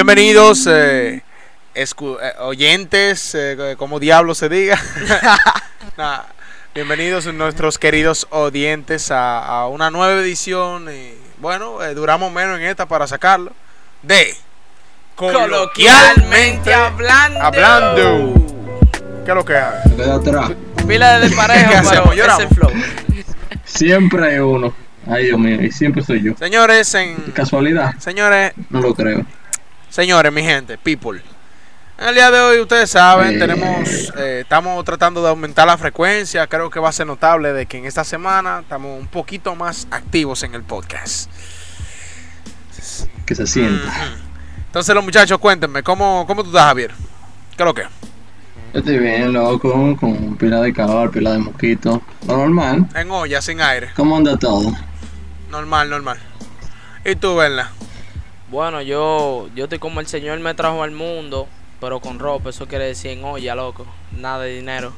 Bienvenidos, eh, escu- eh, oyentes, eh, como diablo se diga. Nah, bienvenidos nuestros queridos oyentes a, a una nueva edición. Y, bueno, eh, duramos menos en esta para sacarlo. De Coloquialmente hablando. hablando. ¿Qué es lo que hay? Queda atrás. Pila de ese flow. Siempre hay uno. Ay, Dios mío, y siempre soy yo. Señores, en, ¿Casualidad? señores, No lo creo. Señores, mi gente, people. En el día de hoy, ustedes saben, tenemos, eh, estamos tratando de aumentar la frecuencia. Creo que va a ser notable de que en esta semana estamos un poquito más activos en el podcast. Que se sienta. Entonces, los muchachos, cuéntenme, ¿cómo, cómo tú estás, Javier? ¿Qué es lo que? Yo estoy bien, loco, con pila de calor, pila de mosquito. Lo normal. En olla, sin aire. ¿Cómo anda todo? Normal, normal. ¿Y tú, Berna? Bueno, yo, yo estoy como el Señor me trajo al mundo, pero con ropa, eso quiere decir en olla, loco. Nada de dinero.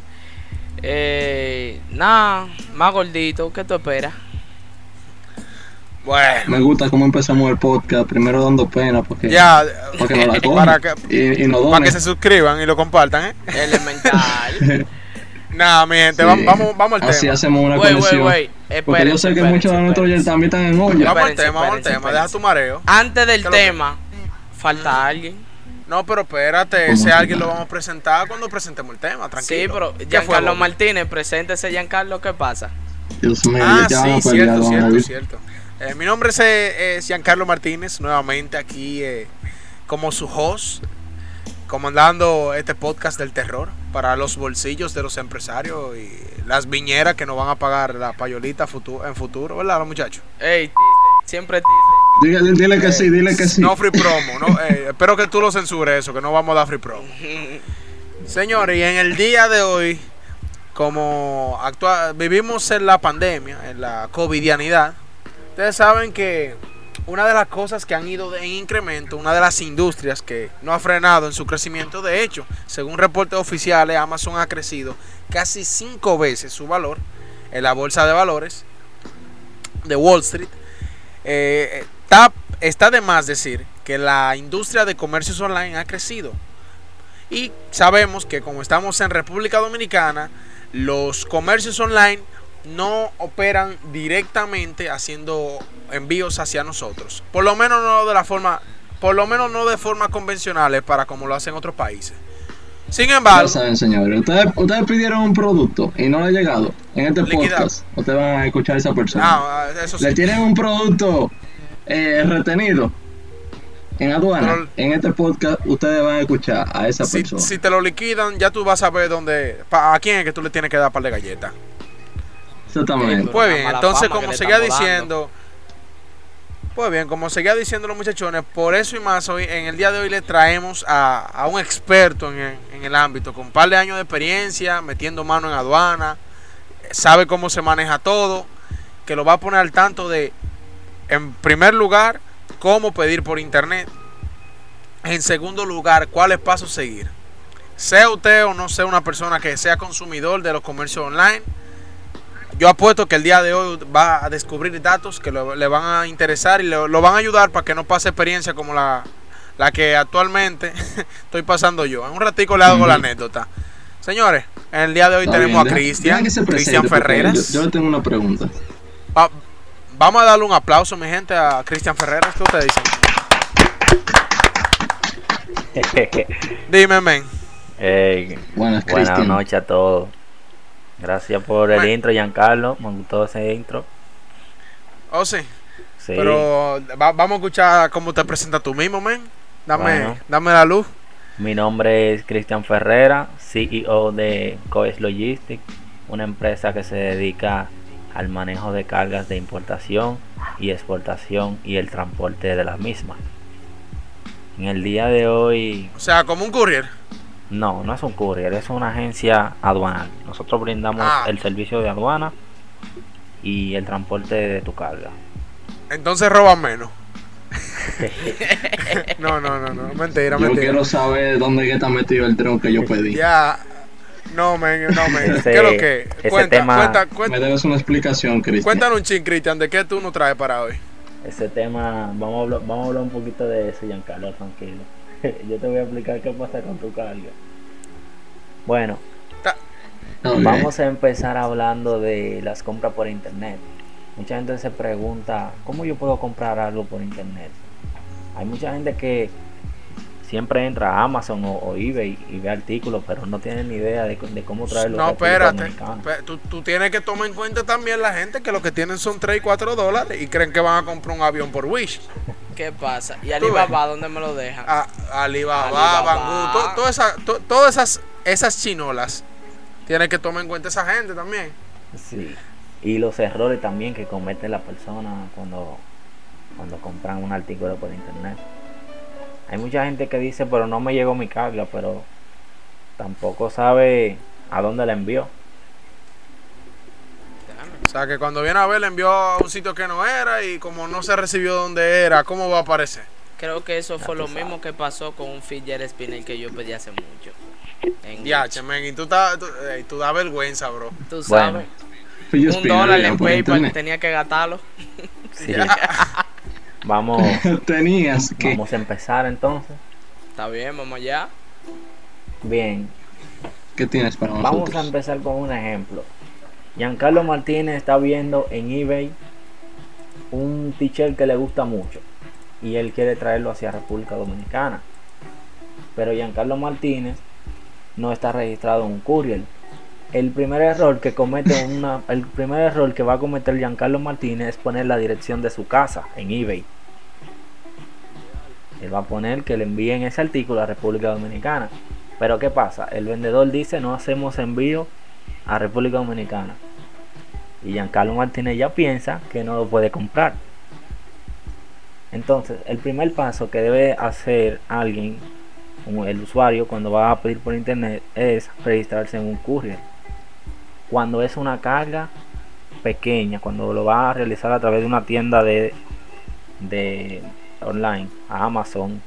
Eh, nada, más gordito, ¿qué tú esperas? Bueno, Me gusta cómo empezamos el podcast, primero dando pena, porque ya, para que no la para que, Y, y no para que se suscriban y lo compartan, ¿eh? Elemental. Nada, mi gente, Sí. vamos, vamos, vamos al Así tema. hacemos una Wey, wey, conexión. wey. Porque yo sé que muchos de nuestros oyentes también están en olla. Vamos al tema, vamos al espérense, tema. Deja tu mareo. Antes del ¿Qué es lo que- tema, falta alguien. No, pero espérate, ¿Cómo ese así? alguien lo vamos a presentar cuando presentemos el tema, tranquilo. Sí, pero ¿Qué fue, Giancarlo Bobby? Martínez, preséntese Giancarlo, ¿qué pasa? Dios mío, Ah, ya sí, cierto, cierto, cierto. Eh, mi nombre es, eh, es Giancarlo Martínez, nuevamente aquí eh, como su host, comandando este podcast del terror para los bolsillos de los empresarios y las viñeras que nos van a pagar la payolita futu- en futuro, ¿verdad, los muchachos? Ey, siempre Dile, dile que sí, dile que sí. No free promo, no, eh, espero que tú lo censures eso, que no vamos a dar free promo. Señores, y en el día de hoy, como vivimos en la pandemia, en la covidianidad, ustedes saben que una de las cosas que han ido en incremento, una de las industrias que no ha frenado en su crecimiento, de hecho, según reportes oficiales, Amazon ha crecido casi cinco veces su valor en la bolsa de valores de Wall Street. Eh, está, está de más decir que la industria de comercios online ha crecido. Y sabemos que como estamos en República Dominicana, los comercios online no operan directamente haciendo envíos hacia nosotros. Por lo menos no de la forma, por lo menos no de forma convencionales para como lo hacen otros países. Sin Ya embargo, saben, señores. Ustedes, ustedes pidieron un producto y no le ha llegado. En este Liquidado. podcast, ustedes van a escuchar a esa persona. ah, eso sí. Le tienen un producto eh, retenido en aduana. Pero- en este podcast, ustedes van a escuchar a esa Si, persona. si te lo liquidan, ya tú vas a ver dónde, pa- a quién es que tú le tienes que dar par de galletas. Exactamente. Pues bien, entonces como seguía diciendo, pues bien, como seguía diciendo los muchachones, por eso y más hoy, en el día de hoy le traemos a, a un experto en el, en el ámbito, con un par de años de experiencia, metiendo mano en aduana, sabe cómo se maneja todo, que lo va a poner al tanto de, en primer lugar, cómo pedir por internet, en segundo lugar, cuáles pasos seguir. Sea usted o no sea una persona que sea consumidor de los comercios online, yo apuesto que el día de hoy va a descubrir datos que lo- le van a interesar y le- lo van a ayudar para que no pase experiencia como la, la que actualmente estoy pasando yo. En un ratico le hago la anécdota. Señores, en el día de hoy Está tenemos bien, a Cristian, Cristian Ferreras. Yo, yo le tengo una pregunta. Va- vamos a darle un aplauso, mi gente, a Cristian Ferreras. ¿Qué ustedes dicen? Dime, men. Ey, Buenas, buenas noches a todos. Gracias por el intro, Giancarlo. Me gustó ese intro. Oh, sí. Sí. Pero va- vamos a escuchar cómo te presentas tú mismo, men. Dame, Bueno. dame la luz. Mi nombre es Cristian Ferrera, CEO de Coes Logistics, una empresa que se dedica al manejo de cargas de importación y exportación y el transporte de las mismas. En el día de hoy, O sea, como un courier. No, no es un courier, es una agencia aduanal. Nosotros brindamos Ah. el servicio de aduana y el transporte de tu carga. Entonces roban menos. no, no, no, no. Mentira, Yo mentira. quiero saber dónde está metido el tren que yo pedí. Ya. No, men, no, men. Ese- ¿Qué es lo que? ese Cuenta, tema- cuenta, Me cuenta, debes una explicación, Cristian. cuéntanos un ching, Cristian, de qué tú nos traes para hoy. ese tema, vamos a, hablar, vamos a hablar un poquito de eso, Giancarlo, tranquilo. Yo te voy a explicar qué pasa con tu carga. Bueno, vamos a empezar hablando de las compras por internet. Mucha gente se pregunta, ¿cómo yo puedo comprar algo por internet? Hay mucha gente que siempre entra a Amazon o, o eBay y ve artículos, pero no tienen ni idea de, de cómo traerlo. No, espérate. Tú, tú tienes que tomar en cuenta también la gente que lo que tienen son 3 y 4 dólares y creen que van a comprar un avión por Wish. ¿Qué pasa? ¿Y Alibaba dónde me lo dejan? A, Alibaba, Alibaba. Banggood, to- toda esa- to- todas esas, esas chinolas. Tienes que tomar en cuenta esa gente también. Sí. Y los errores también que cometen las personas cuando, cuando compran un artículo por internet. Hay mucha gente que dice, pero no me llegó mi carga, pero tampoco sabe a dónde la envió. O sea que cuando viene a ver le envió a un sitio que no era y como no se recibió donde era, ¿cómo va a aparecer? Creo que eso Ya fue lo mismo que pasó con un fidget spinner que yo pedí hace mucho. En Diache, men, y tú, estás- tú, ey, tú das vergüenza, bro. Tú sabes. Un dólar en PayPal tenía que gastarlo. Sí. Vamos, Tenías que. vamos a empezar entonces. Está bien, vamos allá. Bien, ¿Qué tienes para vamos a nosotros? empezar con un ejemplo. Giancarlo Martínez está viendo en eBay un t-shirt que le gusta mucho y él quiere traerlo hacia República Dominicana. Pero Giancarlo Martínez no está registrado en un courier. El primer error que comete una, el primer error que va a cometer Giancarlo Martínez es poner la dirección de su casa en eBay. Él va a poner que le envíen ese artículo a República Dominicana. Pero ¿qué pasa? El vendedor dice no hacemos envío a República Dominicana. Y Giancarlo Martínez ya piensa que no lo puede comprar. Entonces, el primer paso que debe hacer alguien, el usuario, cuando va a pedir por internet, es registrarse en un courier. Cuando es una carga pequeña, cuando lo va a realizar a través de una tienda de, de online, a Amazon,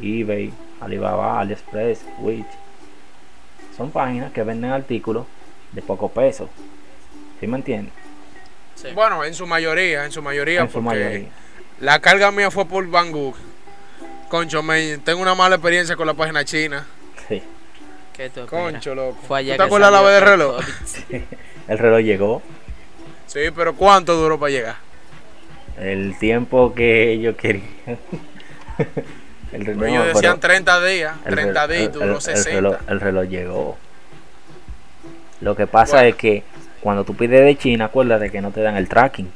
eBay, Alibaba, AliExpress, Wish. Son páginas que venden artículos de poco peso. ¿Sí me entiendes? Sí. Bueno, en su mayoría, en su mayoría, En su mayoría. la carga mía fue por Banggood. Concho, men, tengo una mala experiencia con la página china. Sí. ¿Qué tú? Concho, loco. Fue allá ¿Tú te acuerdas la vez del el reloj? COVID. El reloj llegó. Sí, pero ¿cuánto duró para llegar? El tiempo que ellos querían. el reloj, Ellos decían 30 días, el 30 rel- días, y el- duró el- 60. El reloj, el reloj llegó. Lo que pasa Bueno. es que cuando tú pides de China, acuérdate que no te dan el tracking.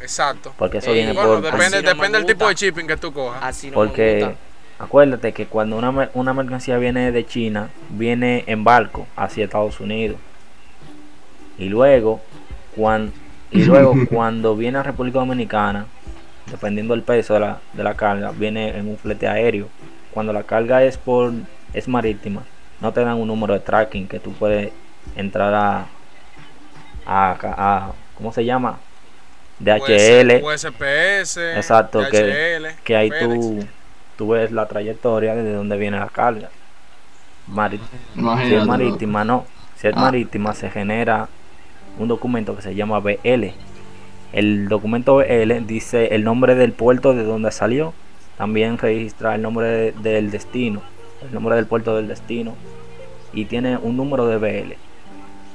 Exacto. Porque eso viene Bueno, por. depende, no depende del tipo de shipping que tú cojas. Así no Porque acuérdate que cuando una, una mercancía viene de China, viene en barco hacia Estados Unidos. Y luego, cuando, y luego cuando viene a República Dominicana, dependiendo del peso de la, de la carga, viene en un flete aéreo. Cuando la carga es por es marítima, no te dan un número de tracking que tú puedes entrar a, a, a- ¿cómo se llama? DHL. USPS. Exacto, que, DHL, que ahí tú, tú ves la trayectoria de dónde viene la carga. Si es marítima, no. Si es Ah. marítima, se genera un documento que se llama BL. El documento BL dice el nombre del puerto de donde salió. También registra el nombre de- del destino, el nombre del puerto del destino. Y tiene un número de BL.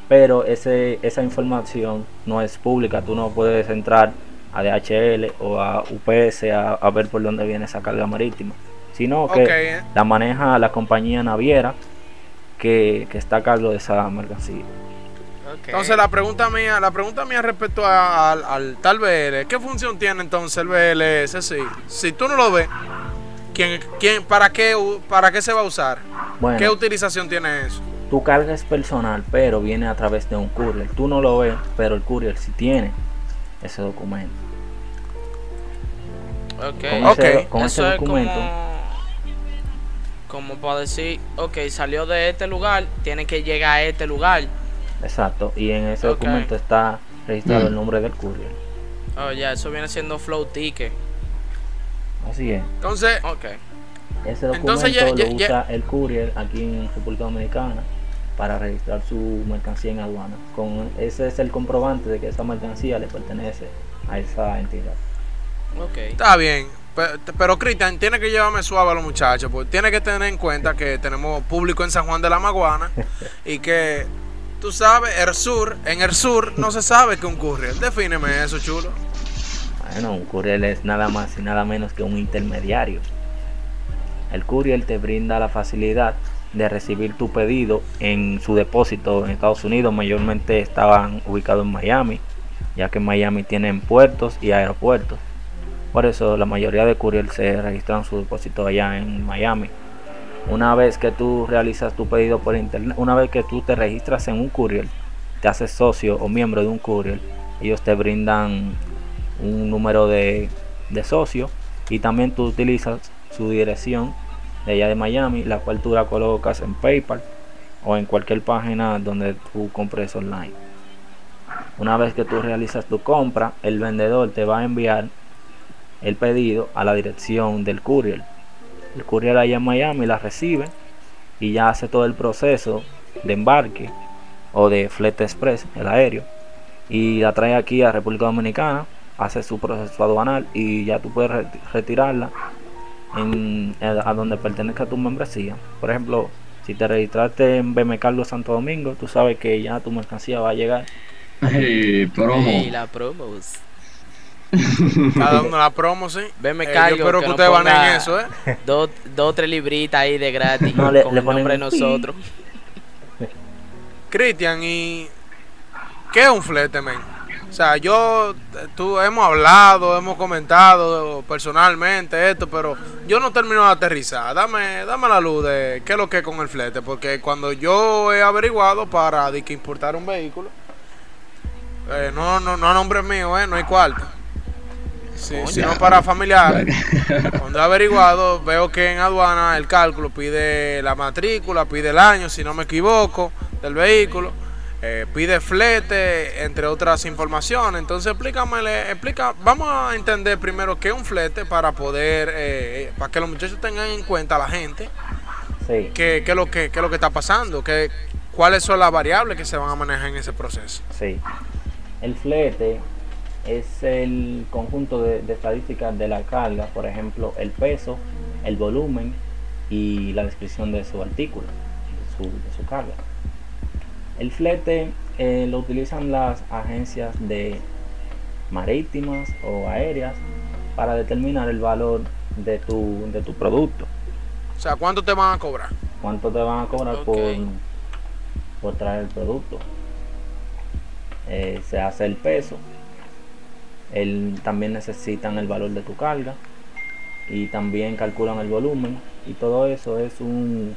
Pero ese, esa información no es pública. Tú no puedes entrar a DHL o a UPS a, a ver por dónde viene esa carga marítima. Sino que la maneja la compañía naviera que, que está a cargo de esa mercancía. Entonces la pregunta mía, la pregunta mía respecto a- al, al tal BL, ¿qué función tiene entonces el BLS? Si, si tú no lo ves, ¿quién, quién, para, qué, ¿para qué se va a usar? ¿Qué Bueno, utilización tiene eso? tu carga es personal, pero viene a través de un courier. Tú no lo ves, pero el courier sí tiene ese documento. Ok. Con Ok. ese, con ese es documento, como, como para decir, ok, salió de este lugar, tiene que llegar a este lugar. Exacto, y en ese documento está registrado Mm. el nombre del courier. Oh, ya, eso viene siendo flow ticket. Así es. Entonces, Ok. Ese documento Entonces, ya- ya- lo ya- usa el courier aquí en República Dominicana para registrar su mercancía en aduana. Con ese es el comprobante de que esa mercancía le pertenece a esa entidad. Ok. Está bien. pe- Pero Cristian tiene que llevarme suave a los muchachos, porque tiene que tener en cuenta que tenemos público en San Juan de la Maguana y que tú sabes, el sur, en el sur no se sabe que un courier. Defíneme eso, chulo. Bueno, un courier es nada más y nada menos que un intermediario. El courier te brinda la facilidad de recibir tu pedido en su depósito en Estados Unidos. Mayormente estaban ubicados en Miami, ya que en Miami tienen puertos y aeropuertos. Por eso la mayoría de courier se registran su depósito allá en Miami. Una vez que tú realizas tu pedido por internet, una vez que tú te registras en un courier, te haces socio o miembro de un courier, ellos te brindan un número de, de socio y también tú utilizas su dirección de allá de Miami, la cual tú la colocas en PayPal o en cualquier página donde tú compres online. Una vez que tú realizas tu compra, el vendedor te va a enviar el pedido a la dirección del courier. El courier allá en Miami la recibe y ya hace todo el proceso de embarque o de flete express, el aéreo, y la trae aquí a República Dominicana, hace su proceso aduanal y ya tú puedes re- retirarla en, a donde pertenezca tu membresía. Por ejemplo, si te registraste en BM Carlos Santo Domingo, tú sabes que ya tu mercancía va a llegar. Hey, promo. Ey, la promos. Está dando la promo, sí. Veme Eh, yo espero que, nos ustedes van en eso, ¿eh? Dos, dos o tres libritas ahí de gratis. No, le- con le el nombre de nosotros. Cristian, ¿y qué es un flete, men? O sea, yo, tú hemos hablado, hemos comentado personalmente esto, pero yo no termino de aterrizar. Dame, dame la luz de qué es lo que es con el flete, porque cuando yo he averiguado para de que importar un vehículo, eh, no, no, no a nombre mío, eh, no hay cuarto. Sí, sino para familiares. Cuando he averiguado, veo que en aduana el cálculo pide la matrícula, pide el año, si no me equivoco, del vehículo, eh, pide flete, entre otras informaciones. Entonces, explícame, explica, vamos a entender primero qué es un flete para poder, eh, para que los muchachos tengan en cuenta, la gente, Sí. qué, qué es lo que, qué es lo que está pasando, qué, cuáles son las variables que se van a manejar en ese proceso. Sí. El flete es el conjunto de, de estadísticas de la carga, por ejemplo, el peso, el volumen y la descripción de su artículo, de su, de su carga. El flete eh, lo utilizan las agencias de marítimas o aéreas para determinar el valor de tu, de tu producto. O sea, ¿cuánto te van a cobrar? cuánto te van a cobrar por, por traer el producto. Eh, se hace el peso. El, también necesitan el valor de tu carga. Y también calculan el volumen. Y todo eso es un,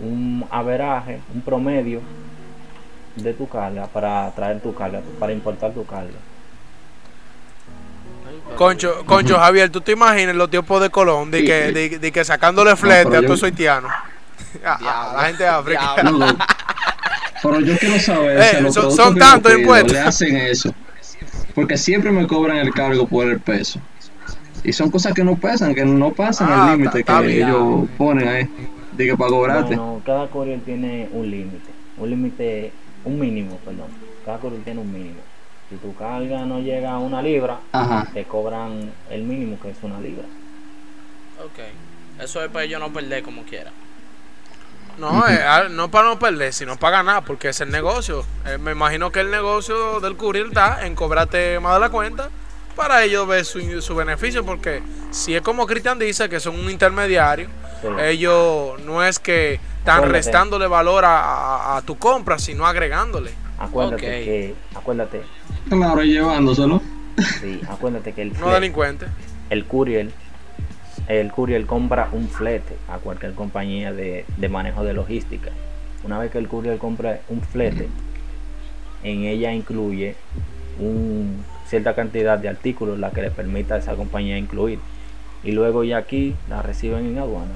un averaje, un promedio de tu carga para traer tu carga, para importar tu carga. Concho, Concho Javier, ¿tú te imaginas los tiempos de Colón de Sí, que, sí. de, de que sacándole flete a yo- todos esos haitianos? A, a Diablo, la gente de África. No, no. Pero yo quiero saber Eh, si a los son- tantos impuestos. le hacen eso. Porque siempre me cobran el cargo por el peso. Y son cosas que no pesan, que no pasan Ah, el límite está- está que ellos ponen ahí. De que para cobrarte. No, no, cada courier tiene un límite, un límite, un mínimo, perdón. Cada courier tiene un mínimo. Si tu carga no llega a una libra, Ajá. te cobran el mínimo que es una libra. Ok. Eso es para yo no perder como quiera. No, eh, ah, no para no perder, sino para ganar, porque es el negocio. Eh, me imagino que el negocio del courier está en cobrarte más de la cuenta para ellos ver su, su beneficio, porque si es como Cristian dice, que son un intermediario, Sí. ellos no es que están Acuérdate. restándole valor a, a- a tu compra, sino agregándole. Acuérdate Ok. que, acuérdate, Claro, llevándoselo. sí, acuérdate que el, No delincuente. el courier, el courier compra un flete a cualquier compañía de, de manejo de logística. Una vez que el courier compra un flete, en ella incluye un, cierta cantidad de artículos la que le permita a esa compañía incluir. Y luego ya aquí la reciben en aduana.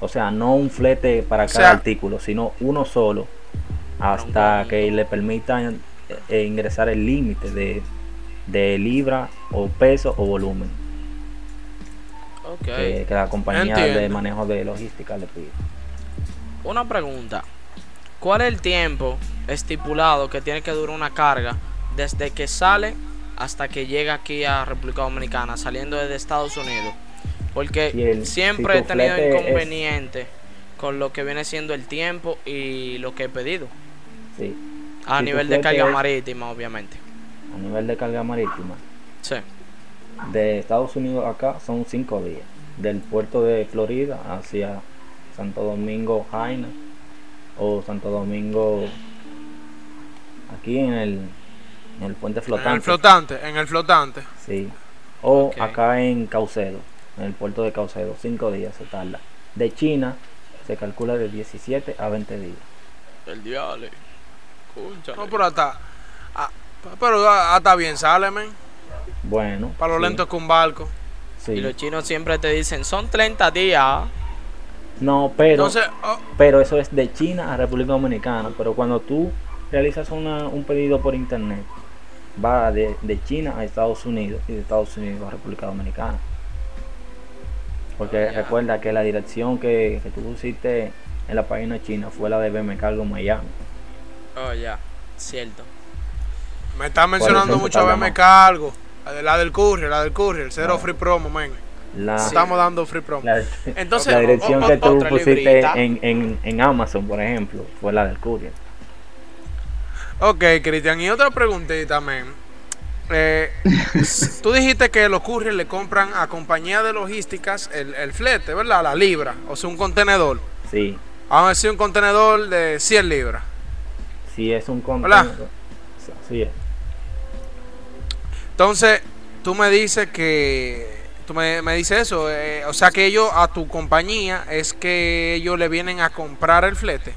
O sea, no un flete para O cada sea- artículo, sino uno solo hasta que le permitan eh, ingresar el límite de, de libra o peso o volumen Que, que la compañía de manejo de logística le pide. Una pregunta. ¿Cuál es el tiempo estipulado que tiene que durar una carga desde que sale hasta que llega aquí a República Dominicana, saliendo desde Estados Unidos. Porque Si el- siempre si he tenido es- inconveniente con lo que viene siendo el tiempo y lo que he pedido. Sí. A Si nivel de carga es- marítima, obviamente. A nivel de carga marítima, Sí. De Estados Unidos acá son cinco días. Del puerto de Florida hacia Santo Domingo Jaina o Santo Domingo aquí en el, en el puente En flotante. el flotante, en el flotante. Sí. O acá en Caucedo, en el puerto de Caucedo, cinco días se tarda. De China se calcula de 17 a 20 días. El diablo. No, pero hasta. ah, pero hasta bien sale, men. Bueno. Para lo sí, lento que un barco. sí. Y los chinos siempre te dicen, son 30 días. No, pero, Entonces, oh, pero eso es de China a República Dominicana. Pero cuando tú realizas una- un pedido por internet, va de, de China a Estados Unidos y de Estados Unidos a República Dominicana. Porque Ya. recuerda que la dirección que, que tú pusiste en la página china fue la de BM Cargo Miami. Oh, ya. Cierto. me está mencionando mucho más. cargo. La de- La del courier, la del courier. Cero No. free promo, men. La, Estamos dando free promo. la- Entonces, la dirección o- que tú pusiste en, en, en Amazon, por ejemplo, fue la del courier. Ok, Cristian, y otra preguntita, men. Eh, tú dijiste que los couriers le compran a compañías de logísticas el, el flete, ¿verdad? La libra, o sea, un contenedor. Sí, Vamos a decir un contenedor de 100 libras. sí es un contenedor. Sí, es. Entonces, tú me dices que. Tú me, me dices eso. eh, o sea, que ellos a tu compañía es que ellos le vienen a comprar el flete.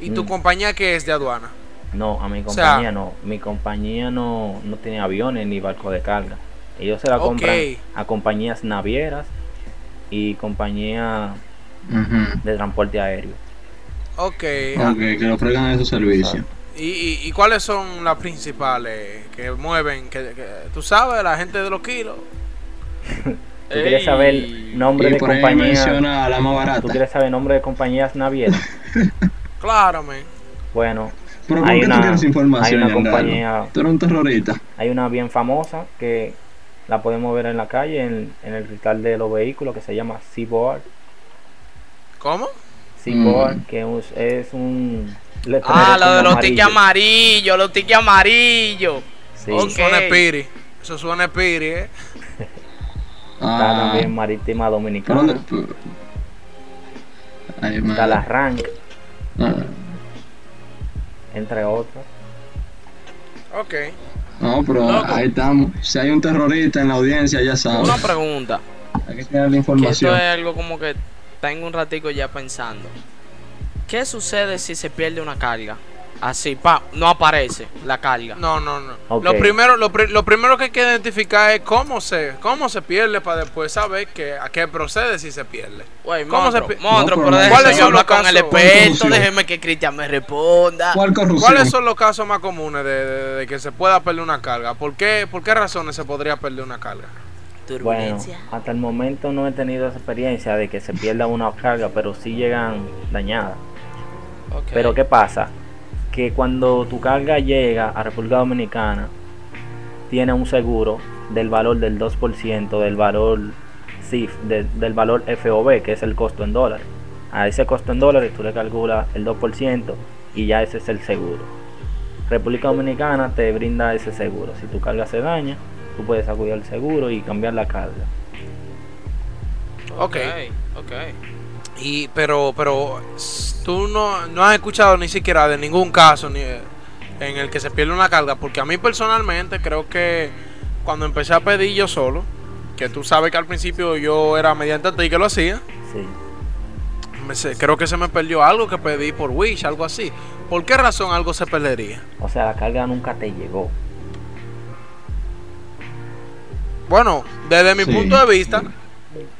¿Y tu Mm. compañía que es de aduana? No, a mi O sea- compañía no. Mi compañía no, no tiene aviones ni barco de carga. Ellos se la compran Ok. a compañías navieras y compañías de transporte aéreo. Ok. Ok, que le ofrezcan esos servicios. ¿Y, y, y cuáles son las principales que mueven? Que, que- tú sabes, la gente de los kilos. ¿Tú quieres saber nombre Y de compañías? menciona la más barata. ¿Tú quieres saber nombre de compañías navieras? Claro, men. Bueno, Pero ¿por hay una- hay una compañía- Tú eres un terrorista. hay una bien famosa que la podemos ver en la calle, en, en el cristal de los vehículos, que se llama Seaboard. ¿Cómo? Seaboard, Mm. que es, es un... Ah, lo de los amarillo. tickets amarillos, los tickets amarillos. Sí. Ok. Eso suena espiri. Eso suena espiri, ¿eh? Está Ah, también Marítima ¿por Dominicana. Ay, Está la. Rank, Ah, entre otras. Ok. No, pero Loco. ahí estamos. Si hay un terrorista en la audiencia, ya sabe. Una pregunta. Hay que tener la Que esto información. es algo como que tengo un ratico ya pensando. ¿Qué sucede si se pierde una carga? Así, pa, no aparece la carga. No, no, no. Lo, primero, lo, pri- lo primero que hay que identificar es cómo se, cómo se pierde para después saber que, a qué procede si se pierde. Güey, ¿Cómo se monstruo, pi- monstruo, No, pero ¿cuáles yo son los hablar con el casos? ¿Cuál experto, déjeme que Cristian me responda. ¿Cuál corrupción? ¿Cuáles son los casos más comunes de, de- de que se pueda perder una carga? ¿Por qué, ¿Por qué razones se podría perder una carga? Bueno, Turbulencia. hasta el momento no he tenido esa experiencia de que se pierda una carga, pero sí llegan dañadas. Pero ¿qué pasa? Que cuando tu carga llega a República Dominicana, tiene un seguro del valor del 2% del valor CIF, de- del valor FOB, que es el costo en dólares. A ese costo en dólares tú le calculas el 2% y ya ese es el seguro. República Dominicana te brinda ese seguro. Si tu carga se daña, tú puedes acudir al seguro y cambiar la carga. Ok. ok. Y, pero, pero tú no, no has escuchado ni siquiera de ningún caso ni, en el que se pierde una carga, porque a mí personalmente creo que cuando empecé a pedir yo solo, que tú sabes que al principio yo era mediante ti que lo hacía, Sí. me se- creo que se me perdió algo que pedí por Wish, algo así. ¿Por qué razón algo se perdería? O sea, la carga nunca te llegó. Bueno, desde mi Sí. punto de vista,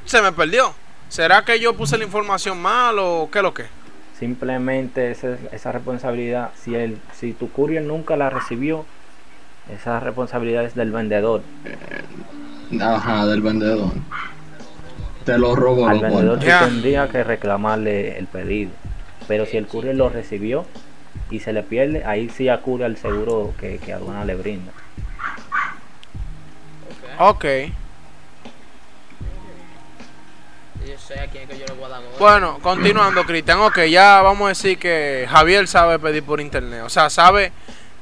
se me perdió. ¿Será que yo puse la información mal o qué lo que? Simplemente esa, esa responsabilidad, si el, si tu courier nunca la recibió, esa responsabilidad es del vendedor. Ajá, del vendedor. Te lo robó. Al lo vendedor tendría que reclamarle el pedido. Pero si el courier lo recibió y se le pierde, ahí sí acude al seguro que, que aduana le brinda. Ok. Yo sé a quién es que yo le voy a dar gol. Bueno, continuando, Cristian. Ok, ya vamos a decir que Javier sabe pedir por internet. O sea, sabe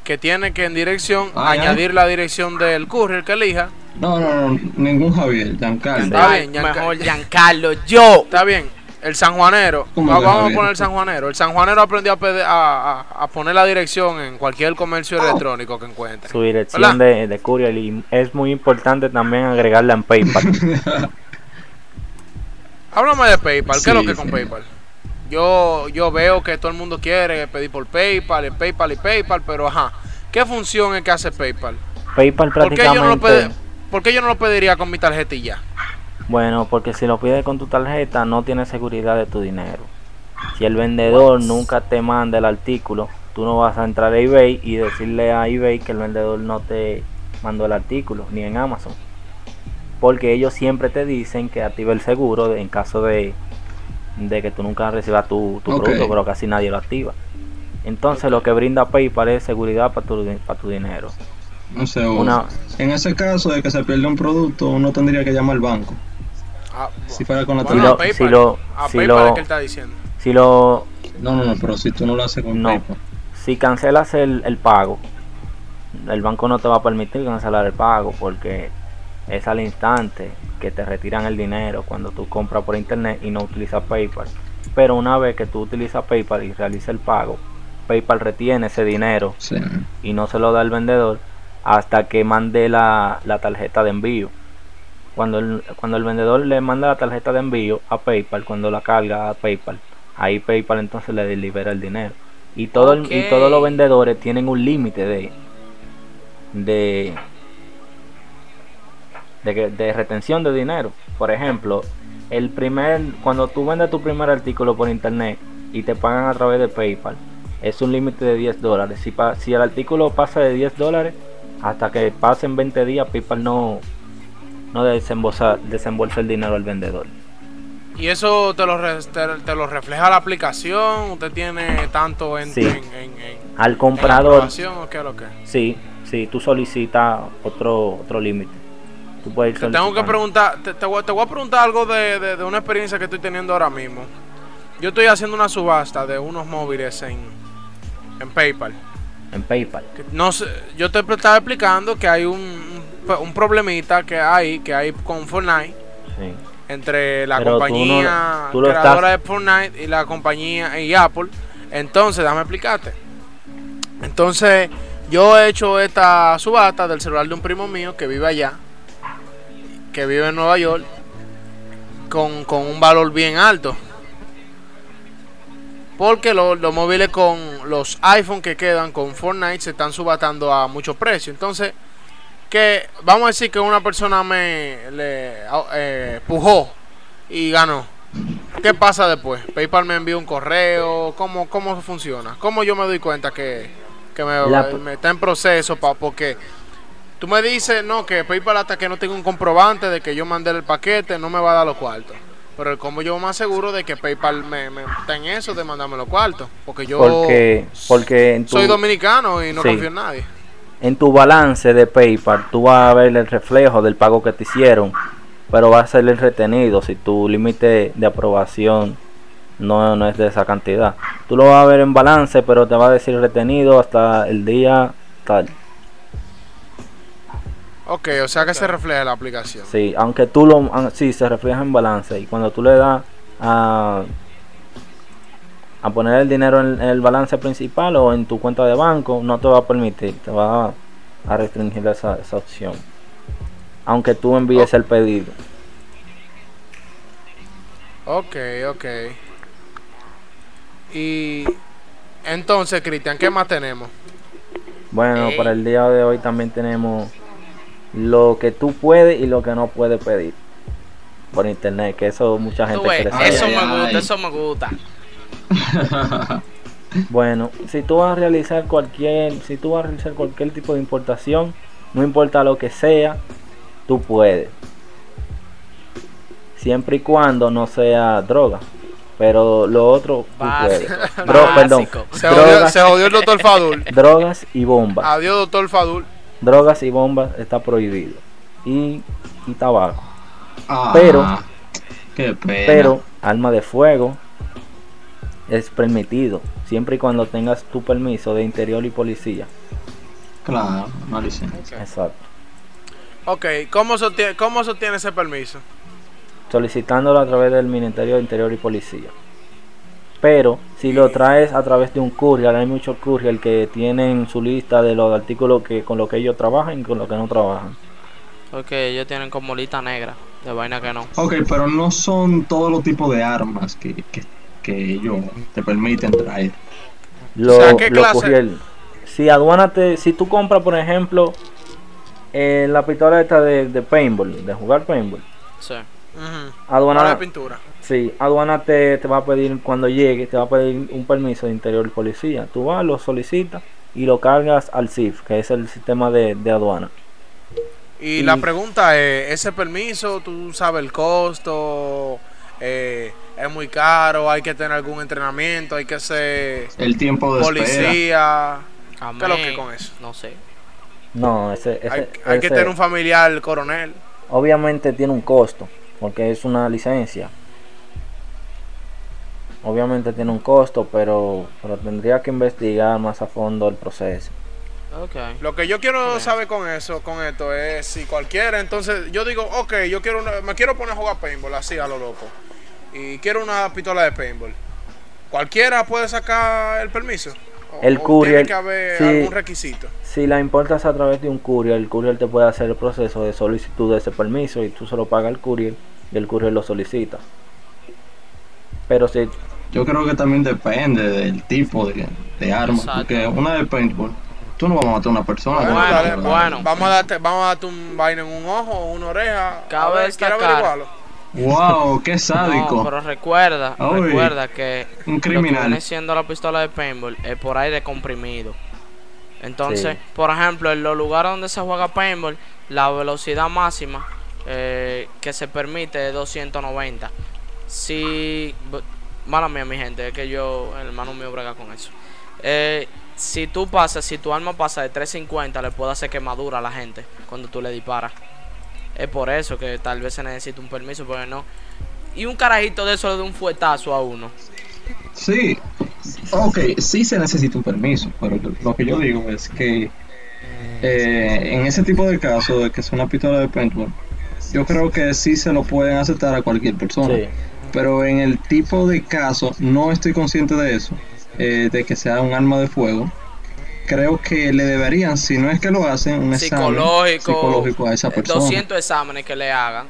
que tiene que en dirección Ah, añadir la dirección del courier que elija. No, no, no, ningún Javier, Giancarlo. Está bien, mejor Giancarlo, yo. Está bien. El sanjuanero. ¿Cómo Va- que Vamos a poner el sanjuanero. El sanjuanero aprendió a, pede- a, a- a poner la dirección en cualquier comercio electrónico que encuentre. Su dirección de, de courier y es muy importante también agregarla en PayPal. Háblame de PayPal. ¿Qué es lo que es con sí. PayPal? Yo, yo veo que todo el mundo quiere pedir por PayPal, y PayPal y PayPal, pero ajá. ¿Qué función es que hace PayPal? PayPal ¿Por qué yo no lo, prácticamente... ¿por qué yo no lo pediría con mi tarjeta y ya? Bueno, porque si lo pides con tu tarjeta no tienes seguridad de tu dinero. Si el vendedor nunca te manda el artículo, tú no vas a entrar a eBay y decirle a eBay que el vendedor no te mandó el artículo, ni en Amazon. Porque ellos siempre te dicen que active el seguro en caso de, de que tú nunca recibas tu, producto, pero casi nadie lo activa. Entonces lo que brinda PayPal es seguridad para tu, para tu dinero. No sé, o- Una- en ese caso de que se pierde un producto, uno tendría que llamar al banco. Ah, Si fuera con la bueno, Si a lo- PayPal, si lo- a si PayPal lo- es que él está diciendo. Si lo, No, no, no, pero si tú no lo haces con No. PayPal. si cancelas el, el pago, el banco no te va a permitir cancelar el pago porque es al instante que te retiran el dinero cuando tú compras por internet y no utilizas PayPal. Pero una vez que tú utilizas PayPal y realizas el pago, PayPal retiene ese dinero Sí. y no se lo da al vendedor hasta que mande la, la tarjeta de envío. Cuando el, cuando el vendedor le manda la tarjeta de envío a PayPal, cuando la carga a PayPal, ahí PayPal entonces le libera el dinero. Y, todo el- y todos los vendedores tienen un límite de, de, de, retención de dinero. Por ejemplo, el primer cuando tú vendes tu primer artículo por internet y te pagan a través de PayPal, es un límite de 10 dólares. Si, pa- si el artículo pasa de 10 dólares, hasta que pasen 20 días, PayPal no, no desembolsa, desembolsa el dinero al vendedor. ¿Y eso te lo, re- te, te lo refleja la aplicación? ¿Usted tiene tanto en, Sí. en, en- en- Al en comprador, aprobación o qué es lo que? sí, sí, tú solicitas otro, otro límite. Tú puedes ir Te tengo que preguntar, te, te voy, te voy a preguntar algo de, de- de una experiencia que estoy teniendo ahora mismo. Yo estoy haciendo una subasta de unos móviles en, en PayPal. en PayPal. Que No sé, yo te estaba explicando que hay un, un, problemita que hay, que hay con Fortnite Sí. entre la Pero tú no- compañía tú creadora estás- de Fortnite y la compañía y Apple. Entonces, déjame explicarte. Entonces, yo he hecho esta subasta del celular de un primo mío que vive allá, que vive en Nueva York, con, con un valor bien alto. Porque lo- los móviles con los iPhone que quedan con Fortnite se están subatando a mucho precio. Entonces, que vamos a decir que una persona me le eh, pujó y ganó. ¿Qué pasa después? PayPal me envió un correo. ¿Cómo, cómo funciona? ¿Cómo yo me doy cuenta que, que me, me está en proceso? Pa, porque tú me dices, no, que PayPal hasta que no tenga un comprobante de que yo mandé el paquete no me va a dar los cuartos. Pero como yo más seguro de que PayPal me, me está en eso de mandarme los cuartos. Porque yo Porque, porque en tu, soy dominicano y no Sí. confío en nadie. en tu balance de PayPal tú vas a ver el reflejo del pago que te hicieron, pero va a ser el retenido si tu límite de aprobación no, no es de esa cantidad. Tú lo vas a ver en balance, pero te va a decir retenido hasta el día tal. Ok, o sea que se refleja en la aplicación. Sí, aunque tú lo sí se refleja en balance y cuando tú le das a a poner el dinero en, en el balance principal o en tu cuenta de banco, no te va a permitir, te va a, a restringir esa, esa opción. Aunque tú envíes el pedido. Ok, ok. Y entonces, Cristian, ¿qué más tenemos? Bueno, para el día de hoy también tenemos lo que tú puedes y lo que no puedes pedir por internet, que eso mucha gente ves, quiere Ay, eso ay, me gusta, ay. eso me gusta. Bueno, si tú vas a realizar cualquier, si tú vas a realizar cualquier tipo de importación, no importa lo que sea, tú puedes. Siempre y cuando no sea droga. Pero lo otro tú puedes. Dro- perdón. Se jodió, drogas, se jodió el doctor Fadul. drogas y bombas. Adiós, doctor Fadul. Drogas y bombas está prohibido. y, y tabaco. Ah, Pero- Qué pena. Pero arma de fuego es permitido siempre y cuando tengas tu permiso de interior y policía. Claro, no licencia. Exacto. Ok, ¿cómo se, obtiene, ¿cómo se obtiene ese permiso? Solicitándolo a través del Ministerio de Interior y Policía. Pero si lo traes a través de un courier, hay muchos courier que tienen su lista de los artículos que con los que ellos trabajan y con los que no trabajan. Porque ellos tienen como lista negra. De vaina que no. Ok, pero no son todos los tipos de armas que, que, que ellos te permiten traer. Lo, O sea, ¿qué lo clase? courier- Si aduana te, si tú compras por ejemplo eh, la pistola esta de, de paintball, de jugar paintball, Sí. Aduana Para pintura. Sí, aduana te, te va a pedir cuando llegue, te va a pedir un permiso de interior policía. Tú vas, lo solicitas y lo cargas al CIF, que es el sistema de, de aduana. Y Y- la pregunta es, ¿ese permiso, tú sabes el costo? Eh, ¿Es muy caro? ¿Hay que tener algún entrenamiento? ¿Hay que ser El tiempo de policía? Amén. ¿Qué es lo que con eso? No sé. No, ese, ese, Hay, hay que tener un familiar coronel. obviamente tiene un costo, porque es una licencia. Obviamente tiene un costo, pero, pero tendría que investigar más a fondo el proceso. Ok. Lo que yo quiero saber con eso, con esto, es si cualquiera, entonces yo digo, ok, yo quiero una- me quiero poner a jugar paintball así a lo loco. Y quiero una pistola de paintball. ¿Cualquiera puede sacar el permiso? ¿O- El o courier, Tiene que haber sí. algún requisito. Si la importas a través de un courier, el courier te puede hacer el proceso de solicitud de ese permiso y tú se lo pagas al courier y el courier lo solicita. Pero si Yo creo que también depende del tipo de, de arma. Exacto. Porque una de paintball, tú no vas a matar a una persona. Bueno, dale. Vamos a darte, vamos a darte un vaina en un ojo o una oreja. Cabe a ver. Wow, qué sádico. No, pero recuerda, recuerda que un lo que viene siendo la pistola de paintball es por aire comprimido. Entonces, Sí. por ejemplo, en los lugares donde se juega paintball, la velocidad máxima eh, que se permite es 290. Si, mala mía, mi gente, es que yo, el hermano mío brega con eso. Eh, si tú pasas, si tu arma pasa de 350, le puede hacer quemadura a la gente cuando tú le disparas. Es por eso que tal vez se necesita un permiso, porque no. Y un carajito de eso le da un fuetazo a uno. Sí, ok, sí se necesita un permiso, pero lo que yo digo es que eh, en ese tipo de casos de que es una pistola de paintball, yo creo que sí se lo pueden aceptar a cualquier persona. Sí. Pero en el tipo de caso, no estoy consciente de eso, eh, de que sea un arma de fuego. Creo que le deberían, si no es que lo hacen, un examen Psicológico, psicológico a esa persona. 200 exámenes que le hagan.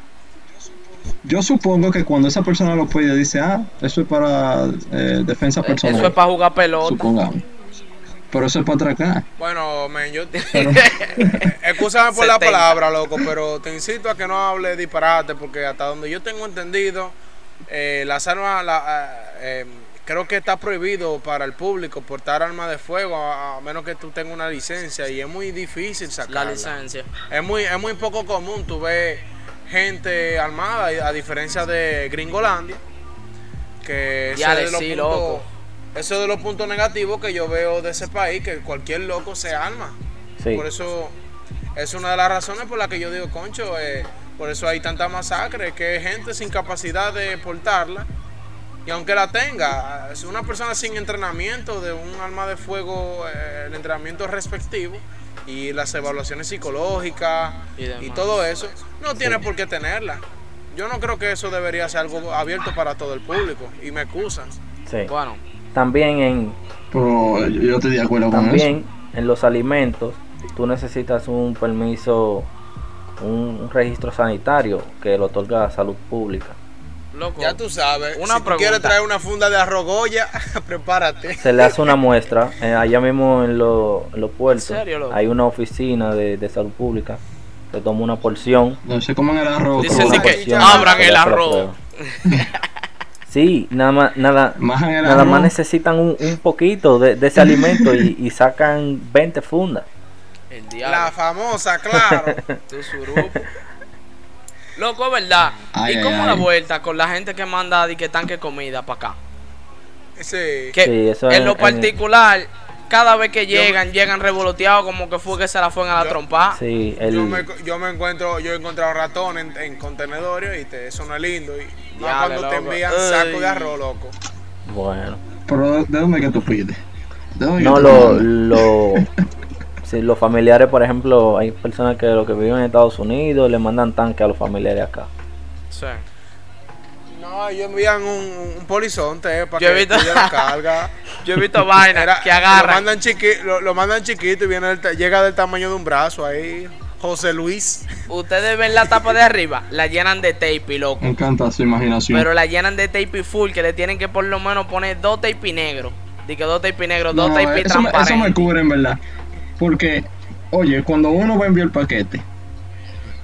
Yo supongo que cuando esa persona lo pide, dice, ah, eso es para eh, defensa Eh, personal. Eso es para jugar pelota. supongamos. Pero eso es para atracar. Bueno, men, yo. Escúchame por la 70. palabra, loco, pero te incito a que no hable disparate, porque hasta donde yo tengo entendido, eh, las armas. la- eh, creo que está prohibido para el público portar armas de fuego, a, a menos que tú tengas una licencia, y es muy difícil La sacarla. licencia. Es muy, es muy poco común, tú ves gente armada, a diferencia de Gringolandia, que ese es de los sí, puntos- loco. eso es de los puntos negativos que yo veo de ese país, que cualquier loco se arma. Sí. Por eso es una de las razones por las que yo digo, concho, eh, por eso hay tanta masacre, que hay gente sin capacidad de portarla. Y aunque la tenga, es una persona sin entrenamiento de un arma de fuego, eh, el entrenamiento respectivo y las evaluaciones psicológicas Y todo eso, no tiene por qué tenerla. Yo no creo que eso debería ser algo abierto para todo el público y me excusan. Sí. Bueno, También en Pero yo, yo estoy de acuerdo con eso. también en los alimentos tú necesitas un permiso, un, un registro sanitario que lo otorga la salud pública. Loco. Ya tú sabes, Una si tú quieres traer una funda de arroz Goya, prepárate. Se le hace una muestra, eh, allá mismo en, lo- en los puertos ¿En serio, loco? hay una oficina de, de salud pública, se toma una porción. No se comen el arroz. Dicen que abran el arroz. Sí, nada más, nada, nada más necesitan un, un poquito de, de ese alimento y, y sacan 20 fundas. El La famosa, claro. Tu surupo. Loco, es verdad. Ay, ¿Y ay, cómo ay. la vuelta con la gente que manda y que tanque comida para acá? Sí. Que Sí, eso en es- lo particular, cada vez que llegan, llegan revoloteados como que fue que se la fueron a la Yo- trompa. Sí, el, Yo me, yo me encuentro, yo he encontrado ratones en, en contenedores y te, eso no es lindo. Y más Ya, cuando te envían Ay. saco de arroz, loco. bueno. Pero ¿de dónde que tú pides? ¿De No, lo, lo, sí, los familiares, por ejemplo, hay personas que lo que viven en Estados Unidos le mandan tanque a los familiares acá. Sí. No, ellos envían un, un polizonte eh, para Yo que visto- la carga. Yo he visto vainas Era- que Lo agarran. mandan, chiqui, lo, lo mandan chiquito y viene del ta- llega del tamaño de un brazo ahí. José Luis. Ustedes ven la tapa de arriba, la llenan de tape, loco. Me encanta su imaginación. Pero la llenan de tape full, que le tienen que por lo menos poner dos tape negros. Dice que dos tape negros, dos No, tape eso, me, eso me cubre en verdad. Porque, oye, cuando uno va a enviar el paquete,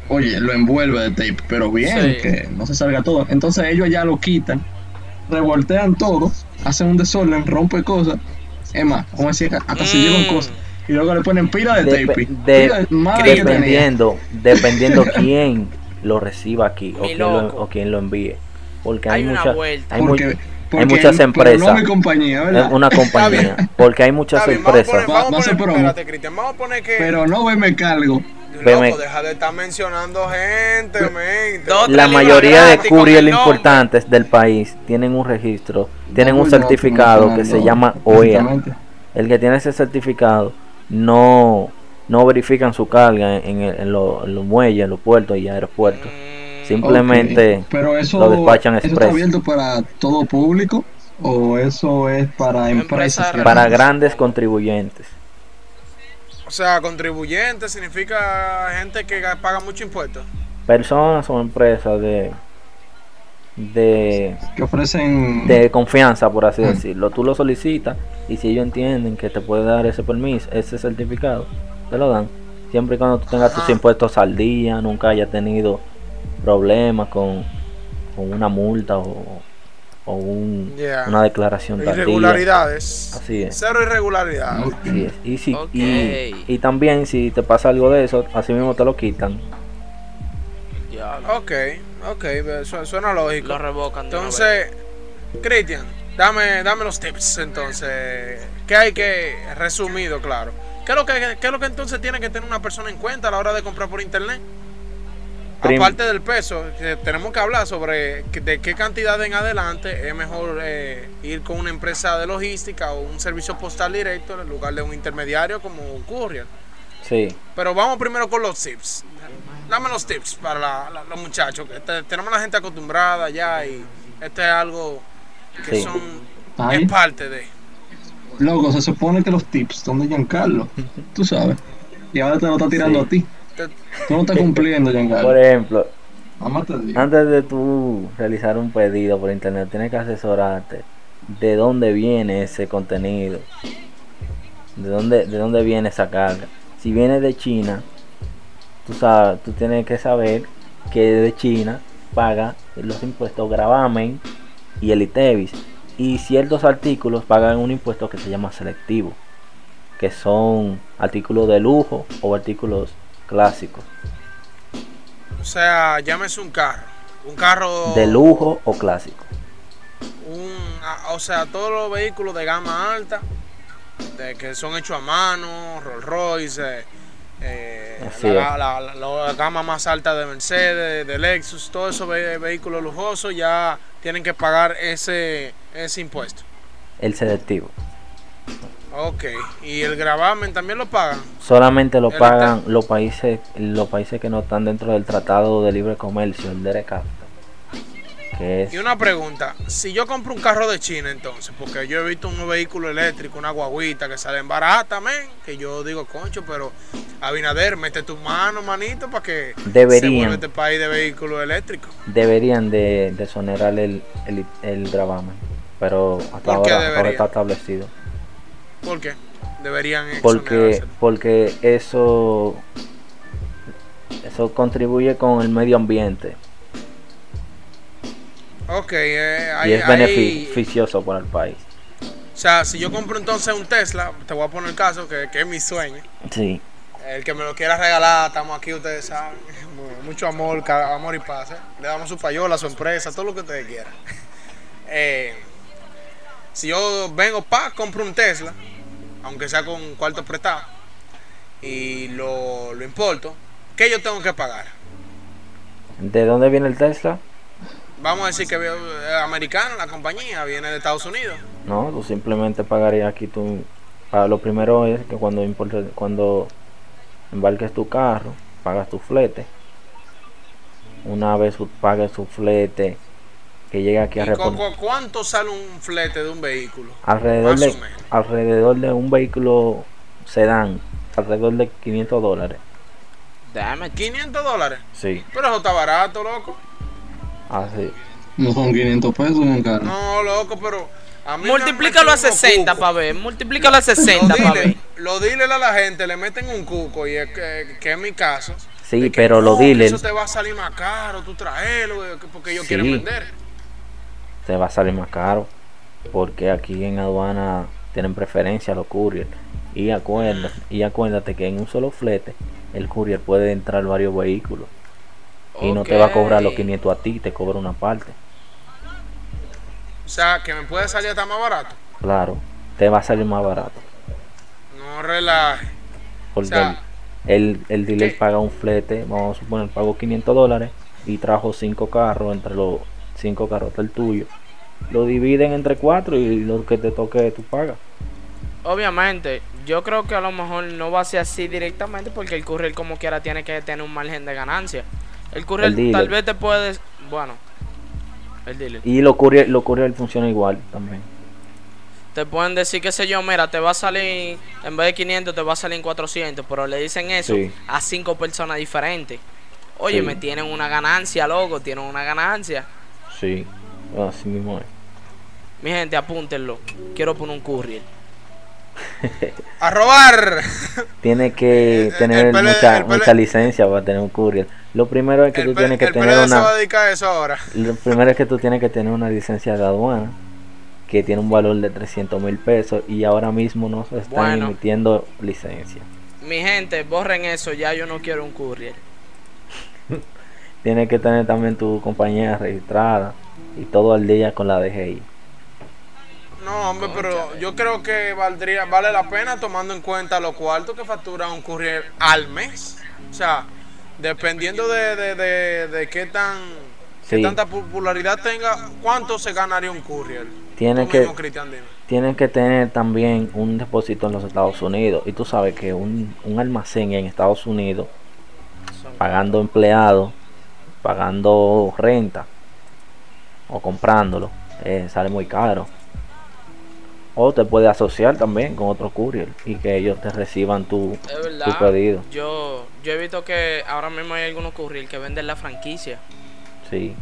oye, lo envuelve de tape, pero bien, Sí. que no se salga todo. Entonces ellos ya lo quitan, revoltean todo, hacen un desorden, rompe cosas. Es más, como decía, hasta se Mm. llevan cosas. Y luego le ponen pila de Dep- tape. de- pila de- dependiendo, dependiendo quién lo reciba aquí o quién, lo, o quién lo envíe. Porque hay, Hay una muchas vuelta. hay, mu- Porque, hay muchas empresas. No mi compañía, es ¿verdad? una compañía. Porque hay muchas bien, vamos a empresas. poner, vamos Va- a va a ser poner, promo. espérate, Cristian, vamos a poner que. Pero no me cargo. loco, deja de estar mencionando gente, La mayoría de courier importantes del país tienen un registro, tienen un Vamos ya certificado que se llama OEA. El que tiene ese certificado no, no verifican su carga en, el- en lo- en los muelles, en los puertos y aeropuertos. Mm, Simplemente Ok, Pero eso, lo despachan ¿eso express. está abierto para todo público o eso es para Empresa empresas real. para grandes? grandes contribuyentes. O sea, contribuyente significa gente que ga- paga mucho impuestos. Personas o empresas de, de, que ofrecen de confianza, por así Mm. decirlo. Tú lo solicitas y si ellos entienden que te puede dar ese permiso, ese certificado, te lo dan. Siempre y cuando tú tengas tus impuestos al día, nunca hayas tenido problemas con, con una multa o, o un- Yeah. una declaración tardía. Irregularidades. Así es. Cero irregularidades. Así es. Y, si, Ok. y, y también si te pasa algo de eso, así mismo te lo quitan. Ok, ok, su- suena lógico. Lo revocan. Entonces, Cristian, dame, dame los tips entonces. ¿Qué hay que, resumido, claro? ¿Qué es, lo que, ¿Qué es lo que entonces tiene que tener una persona en cuenta a la hora de comprar por internet? Prim- Aparte del peso, tenemos que hablar sobre que- de qué cantidad en adelante es mejor eh, ir con una empresa de logística o un servicio postal directo en lugar de un intermediario como un courier. Sí. Pero vamos primero con los tips. Dame los tips para la- la- los muchachos. que te- tenemos la gente acostumbrada ya y este es algo que Sí. son Ay. es parte de. Loco, se supone que los tips son de Giancarlo, tú sabes. Y ahora te lo está tirando Sí. a ti. Te- Tú no estás cumpliendo, Por ejemplo. Antes de tú realizar un pedido por internet, tienes que asesorarte de dónde viene ese contenido, de dónde, de dónde viene esa carga. Si viene de China, tú sabes, tú tienes que saber que de China paga los impuestos gravamen y el ITEVIS. Y ciertos artículos pagan un impuesto que se llama selectivo, que son artículos de lujo o artículos clásicos. O sea, llámese un carro. Un carro. De lujo o clásico. un, a- o sea, todos los vehículos de gama alta, de que son hechos a mano, Rolls Royce, eh, la, es. la- la- la gama más alta de Mercedes, de Lexus, todos esos ve- vehículos lujosos ya tienen que pagar ese, ese impuesto. El selectivo. Ok, y el gravamen también lo pagan. Solamente lo pagan está- los países los países que no están dentro del Tratado de Libre Comercio, el DERECAFTA. Es Y una pregunta, si yo compro un carro de China entonces, porque yo he visto un vehículo eléctrico, una guaguita que salen barata, men, que yo digo, concho, pero Abinader, mete tu mano, manito, para que se Deberían. vuelva este país de vehículos eléctricos. deberían de, de exonerar el, el, el gravamen, pero hasta ¿Por qué ahora, ahora está establecido. ¿Por qué? Deberían Porque porque eso eso contribuye con el medio ambiente Ok, eh, y ahí, es beneficioso para el país. o sea, si yo compro entonces un Tesla, te voy a poner el caso, que, que es mi sueño. Sí. El que me lo quiera regalar, estamos aquí, ustedes saben. Mucho amor, amor y paz. ¿eh? Le damos su payola, su empresa, todo lo que ustedes quieran. Eh, si yo vengo pa, compro un Tesla aunque sea con cuarto prestado, y lo, lo importo, ¿qué yo tengo que pagar? ¿De dónde viene el Tesla? Vamos a decir que es americana la compañía, viene de Estados Unidos. No, tú simplemente pagarías aquí tu... Para lo primero es que cuando importe, cuando embarques tu carro, pagas tu flete. Una vez tú pagues tu flete, que llega aquí a ¿Y cu- reponer. cu- ¿Cuánto sale un flete de un vehículo? Alrededor de, alrededor de un vehículo sedán, alrededor de 500 dólares. Damn it. 500 dólares. Sí, Pero eso está barato, loco. así. No son 500 pesos en carro. No, loco, pero a mí Multiplícalo a metido unos 60 cucos. para ver. Multiplícalo a Los 60 para ver. los dealers a la gente le meten un cuco y es que, que es mi caso. Sí, que, pero no, que dealers Eso te va a salir más caro, tú traelo, que- porque ellos Sí. quieren vender. Te va a salir más caro. Porque aquí en aduana tienen preferencia los courier. Y acuérdate, y acuérdate que en un solo flete el courier puede entrar varios vehículos. Y no te va a cobrar los Ok. 500 a ti, te cobra una parte. O sea, que me puede salir hasta más barato. Claro, te va a salir más barato. No relaje. Porque O sea, el, el, el dealer paga un flete, vamos a suponer, pagó 500 dólares y trajo 5 carros, entre los 5 carros está el tuyo. Lo dividen entre 4 y lo que te toque tú pagas. Obviamente, yo creo que a lo mejor no va a ser así directamente porque el courier como quiera tiene que tener un margen de ganancia. El courier El tal vez te puede... Bueno, el dealer. Y los courier, los courier funciona igual también. Te pueden decir, qué sé yo, mira, te va a salir, en vez de 500 te va a salir en 400, pero le dicen eso Sí. a cinco personas diferentes. Oye, Sí. me tienen una ganancia, loco, tienen una ganancia. Sí, así mismo es. Mi gente, apúntenlo. Quiero poner un courier. A robar. Tiene que tener el mucha, el PL mucha licencia para tener un courier. Lo primero es que El, tú tienes que el tener PLD se va una... a dedicar a eso ahora. Lo primero es que tú tienes que tener una licencia de aduana que tiene un valor de 300 mil pesos y ahora mismo no se están Bueno. emitiendo licencia. Mi gente, borren eso, ya yo no quiero un courier. Tienes que tener también tu compañía registrada y todo al día con la DGI. No, hombre, pero yo creo que valdría, vale la pena tomando en cuenta los cuartos que factura un courier al mes. O sea, dependiendo de, de, de, de qué tan qué Sí. tanta popularidad tenga, ¿cuánto se ganaría un courier? Tiene que- que tener también un depósito en los Estados Unidos. Y tú sabes que un, un almacén en Estados Unidos, pagando empleados, pagando renta o comprándolo, eh, sale muy caro. O te puedes asociar también con otro courier y que ellos te reciban tu, Es verdad. tu pedido. Yo, yo he visto que ahora mismo hay algunos courier que venden la franquicia. Sí.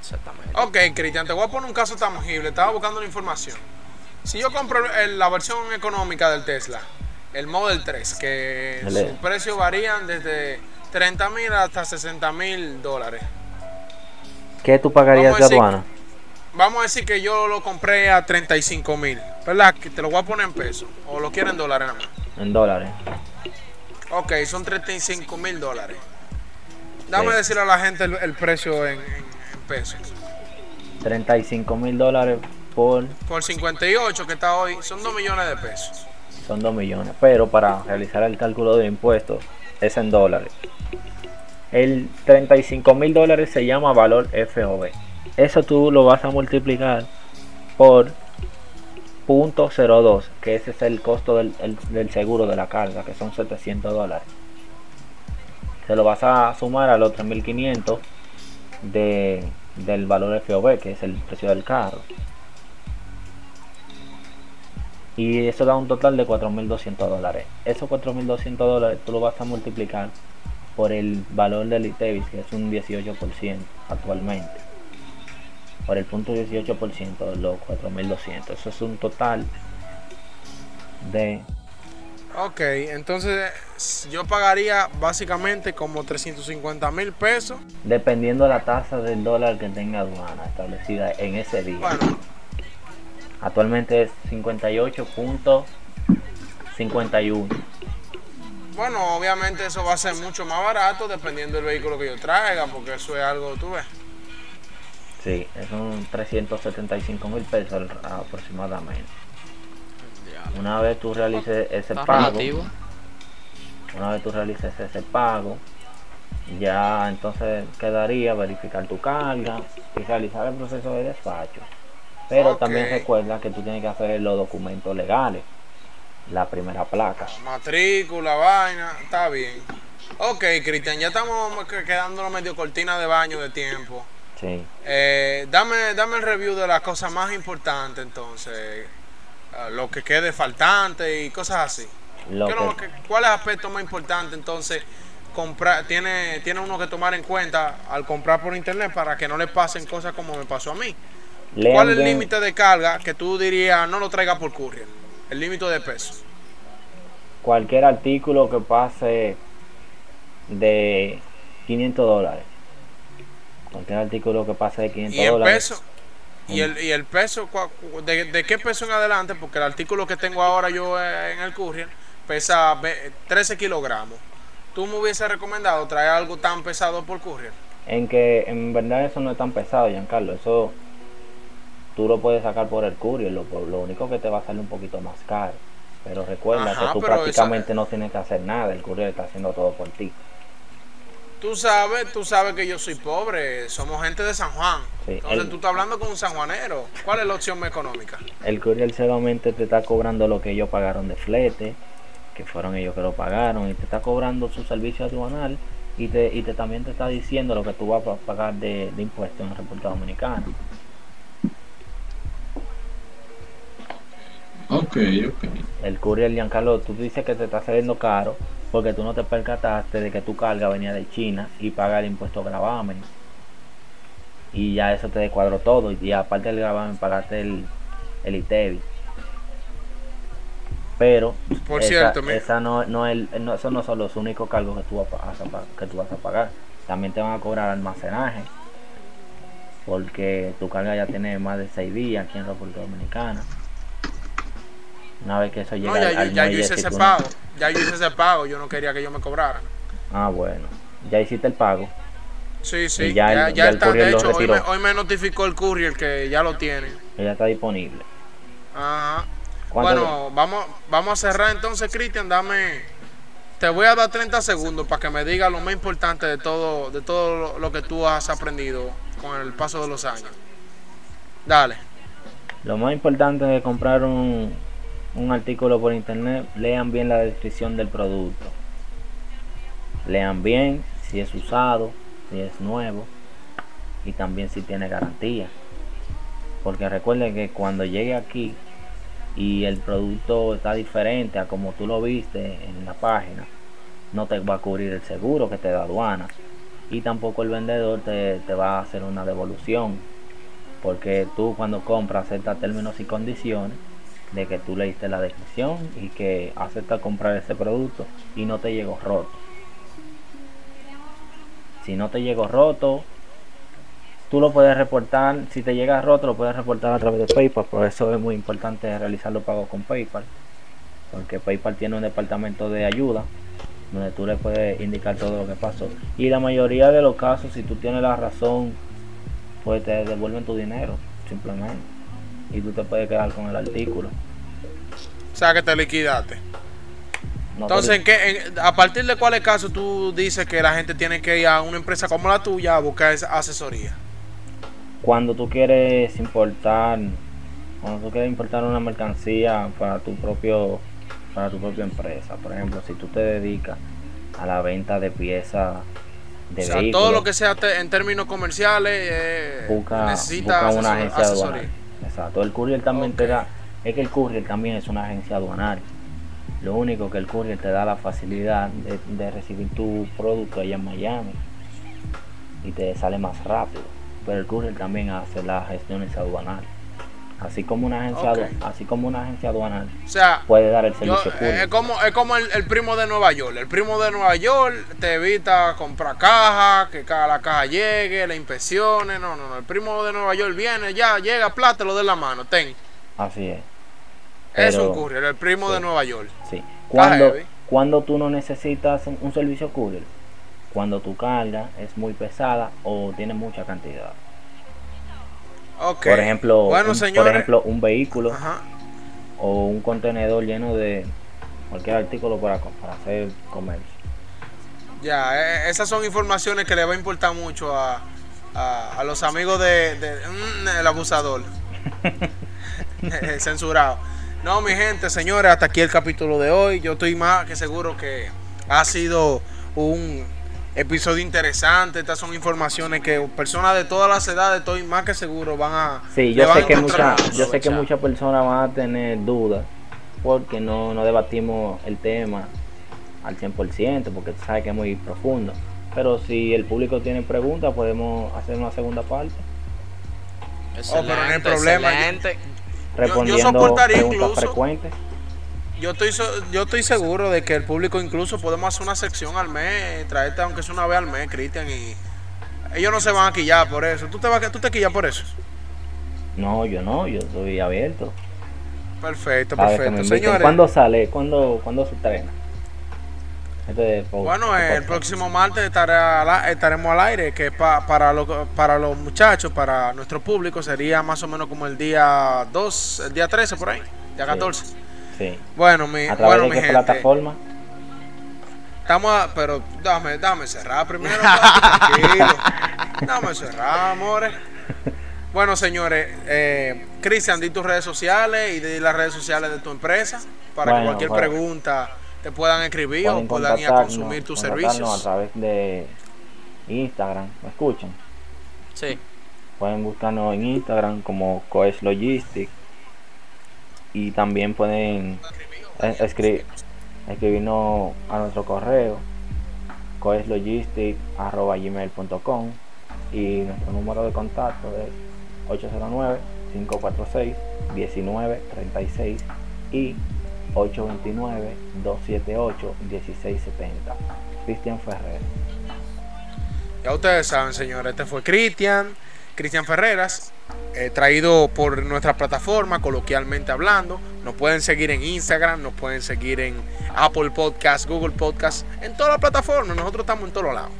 Exactamente. Ok, Cristian, te voy a poner un caso tangible. Estaba buscando la información. Si yo compro el- la versión económica del Tesla, el Model 3, que El- sus precios varían desde 30 mil hasta 60 mil dólares. ¿Qué tú pagarías de aduana? Vamos a decir que yo lo compré a 35 mil, ¿verdad? Que te lo voy a poner en pesos. O lo quieren en dólares nada más. En dólares. Ok, son 35 mil dólares. Dame Sí. decirle a la gente el, el precio en, en- en pesos. 35 mil dólares por Por 58 que está hoy, son 2 millones de pesos. son 2 millones. Pero para realizar el cálculo de impuestos es en dólares. El 35 mil dólares se llama valor FOB. Eso tú lo vas a multiplicar por .02, que ese es el costo del, el- del seguro de la carga, que son 700 dólares. Se lo vas a sumar a los 3500 de, del valor FOB, que es el precio del carro. Y eso da un total de 4.200 dólares. Esos 4.200 dólares tú lo vas a multiplicar por el valor del ITEVIS, que es un 18% actualmente. Por el punto 18% de los 4.200. Eso es un total de... Ok, entonces yo pagaría básicamente como 350 mil pesos. Dependiendo de la tasa del dólar que tenga aduana establecida en ese día. Bueno, Actualmente es 58.51. bueno, obviamente eso va a ser mucho más barato dependiendo del vehículo que yo traiga, porque eso es algo, tú ves. Sí, es un 375 mil pesos aproximadamente. Una vez tú realices ese Está pago, una vez tú realices ese pago, ya entonces quedaría verificar tu carga y realizar el proceso de despacho. Pero también recuerda que tú tienes que hacer los documentos legales, la primera placa. Matrícula, vaina, está bien. Ok, Cristian, ya estamos que- quedándonos medio cortina de baño de tiempo. Sí. Eh, dame, dame el review de las cosas más importantes entonces. eh, lo que quede faltante y cosas así. Lo ¿Qué es lo que- que- ¿Cuál es el aspecto más importante entonces? Comprar, tiene, tiene uno que tomar en cuenta al comprar por internet para que no le pasen cosas como me pasó a mí. ¿Cuál es el límite de carga que tú dirías no lo traiga por courier? El límite de peso. cualquier artículo que pase de 500 dólares. Cualquier artículo que pase de 500 Y el dólares. peso. Y el, y el peso, de, de qué peso en adelante? Porque el artículo que tengo ahora yo eh, en el courier pesa ve- 13 kilogramos. ¿Tú me hubieses recomendado traer algo tan pesado por courier? En que en verdad eso no es tan pesado, Giancarlo. Eso tú lo puedes sacar por el courier. Lo, lo único que te va a salir un poquito más caro. Pero recuerda Ajá, que tú esa- prácticamente no tienes que hacer nada. El courier está haciendo todo por ti. Tú sabes, tú sabes que yo soy pobre, somos gente de San Juan. Sí, Entonces el- tú estás hablando con un sanjuanero. ¿Cuál es la opción más económica? El courier solamente te está cobrando lo que ellos pagaron de flete, que fueron ellos que lo pagaron, y te está cobrando su servicio aduanal y te, y te también te está diciendo lo que tú vas a pagar de, de impuestos en República Dominicana. Ok, ok. El courier Giancarlo, tú dices que te está saliendo caro porque tú no te percataste de que tu carga venía de China y paga el impuesto gravamen. Y ya eso te descuadró todo. Y aparte del gravamen pagaste el, el ITEVI. Pero Por esa, cierto, esa no, no es el- no, esos no son los únicos cargos que tú, vas a, que tú vas a pagar. También te van a cobrar almacenaje. Porque tu carga ya tiene más de 6 días aquí en República Dominicana. Una vez que eso llega No, ya, al, yo- al ya yo hice ese pago. Ya yo hice ese pago. Yo no quería que ellos me cobraran. Ah, bueno. Ya hiciste el pago. Sí, sí. Y ya Ya, el- ya el está. De hecho, hoy me, hoy me notificó el courier que ya lo tiene. Ya está disponible. Ajá. ¿Cuánto- Bueno, vamos, vamos a cerrar entonces, Cristian. Dame. Te voy a dar 30 segundos para que me digas lo más importante de todo, de todo lo que tú has aprendido con el paso de los años. Dale. Lo más importante de comprar un, un artículo por internet, lean bien la descripción del producto. Lean bien si es usado, si es nuevo y también si tiene garantía. Porque recuerden que cuando llegue aquí y el producto está diferente a como tú lo viste en la página, no te va a cubrir el seguro que te da aduana y tampoco el vendedor te, te va a hacer una devolución porque tú cuando compras aceptas términos y condiciones de que tú leíste la descripción y que aceptas comprar ese producto y no te llegó roto. Si no te llegó roto, tú lo puedes reportar. Si te llega roto, lo puedes reportar a través de PayPal. Por eso es muy importante realizar los pagos con PayPal. Porque PayPal tiene un departamento de ayuda donde tú le puedes indicar todo lo que pasó. Y la mayoría de los casos, si tú tienes la razón, pues te devuelven tu dinero, simplemente. Y tú te puedes quedar con el artículo. O sea, que te liquidaste. No Entonces, ¿en qué- en- ¿a partir de cuáles casos tú dices que la gente tiene que ir a una empresa como la tuya a buscar esa asesoría? cuando tú quieres importar, cuando tú quieres importar una mercancía para tu propio, para tu propia empresa, por ejemplo, si tú te dedicas a la venta de piezas de o sea, vehículos, todo lo que sea te- en términos comerciales eh, busca, necesita busca una asesoría. Exacto, el courier también te Ok. da, es que el courier también es una agencia aduanal. Lo único que el courier te da la facilidad de, de recibir tu producto allá en Miami y te sale más rápido. Pero el courier también hace las gestiones aduanales. Así como una agencia, Ok. adu- así como una agencia aduanal O sea, puede dar el yo- servicio eh, courier. es como, es como el, el primo de Nueva York. El primo de Nueva York te evita comprar caja, que ca- la caja llegue, la inspecciones. No, no, no. El primo de Nueva York viene, ya llega, plata, lo de la mano. Ten. Así es. Pero- un courier, el primo sí. de Nueva York. Sí. Cuando, cuando tú no necesitas un servicio courier, cuando tu carga es muy pesada o tiene mucha cantidad. Por ejemplo, bueno, un, por ejemplo, un vehículo, Ajá. o un contenedor lleno de cualquier artículo para, para hacer comercio. Ya, eh, esas son informaciones que le va a importar mucho a, a, a los amigos de, de- mm, el abusador. Censurado. No, mi gente, señores, hasta aquí el capítulo de hoy. Yo estoy más que seguro que ha sido un episodio interesante. Estas son informaciones que personas de todas las edades, estoy más que seguro, van a. Sí, yo sé que muchas, yo sé que muchas personas van a tener dudas porque no, no debatimos el tema al 100% porque tú sabes que es muy profundo. Pero si el público tiene preguntas, podemos hacer una segunda parte Oh, pero no hay Excelente, problema. excelente. respondiendo soportaría preguntas incluso- frecuentes. Yo estoy, yo estoy seguro de que el público incluso podemos hacer una sección al mes, traerte aunque sea una vez al mes, Cristian, y ellos no se van a quillar por eso. ¿Tú te, vas, a- tú te quillas por eso? No, yo no, yo estoy abierto. Perfecto, perfecto. Señores, ¿Cuándo sale? ¿Cuándo, ¿Cuándo se estrena? Este bueno, el próximo martes a- estaremos al aire, que pa- para, lo- para los muchachos, para nuestro público, sería más o menos como el día 2, el día 13 por ahí, día Sí. 14. Sí. Bueno, mi, ¿A través bueno, de mi qué gente, plataforma? Estamos, a- pero dame, dame cerrar primero, tranquilo. Dame cerrar, amores. Bueno, señores, eh, Cristian, di tus redes sociales y di las redes sociales de tu empresa para que cualquier bueno. pregunta te puedan escribir Pueden o puedan ir a consumir tus servicios. a través de Instagram. ¿Me escuchan? Sí. Pueden buscarnos en Instagram como Coes Logistics y también pueden eh, escri- escribirnos a nuestro correo coeslogistics.gmail.com y nuestro número de contacto es 809-546-1936 y 829-278-1670. Cristian Ferrer. Ya ustedes saben, señores, este fue Cristian, Cristian Ferreras, eh, traído por nuestra plataforma, coloquialmente hablando. Nos pueden seguir en Instagram, nos pueden seguir en Apple Podcast, Google Podcast, en todas las plataformas. Nosotros estamos en todos lados.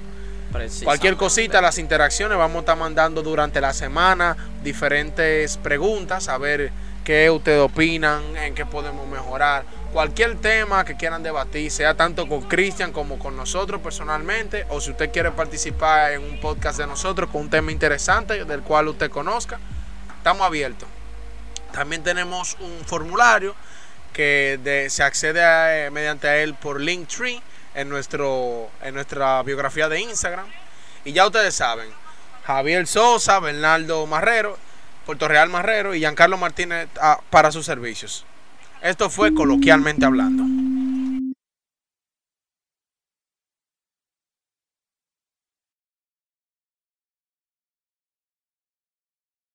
Cualquier cosita, las interacciones, vamos a estar mandando durante la semana diferentes preguntas, a ver qué ustedes opinan, en qué podemos mejorar. Cualquier tema que quieran debatir, sea tanto con Cristian como con nosotros personalmente, o si usted quiere participar en un podcast de nosotros con un tema interesante del cual usted conozca, estamos abiertos. También tenemos un formulario que se accede a, eh, mediante a él por Linktree en, nuestro, en nuestra biografía de Instagram. Y ya ustedes saben, Javier Sosa, Bernardo Marrero, Puerto Real Marrero y Giancarlo Martínez ah, para sus servicios. Esto fue coloquialmente hablando.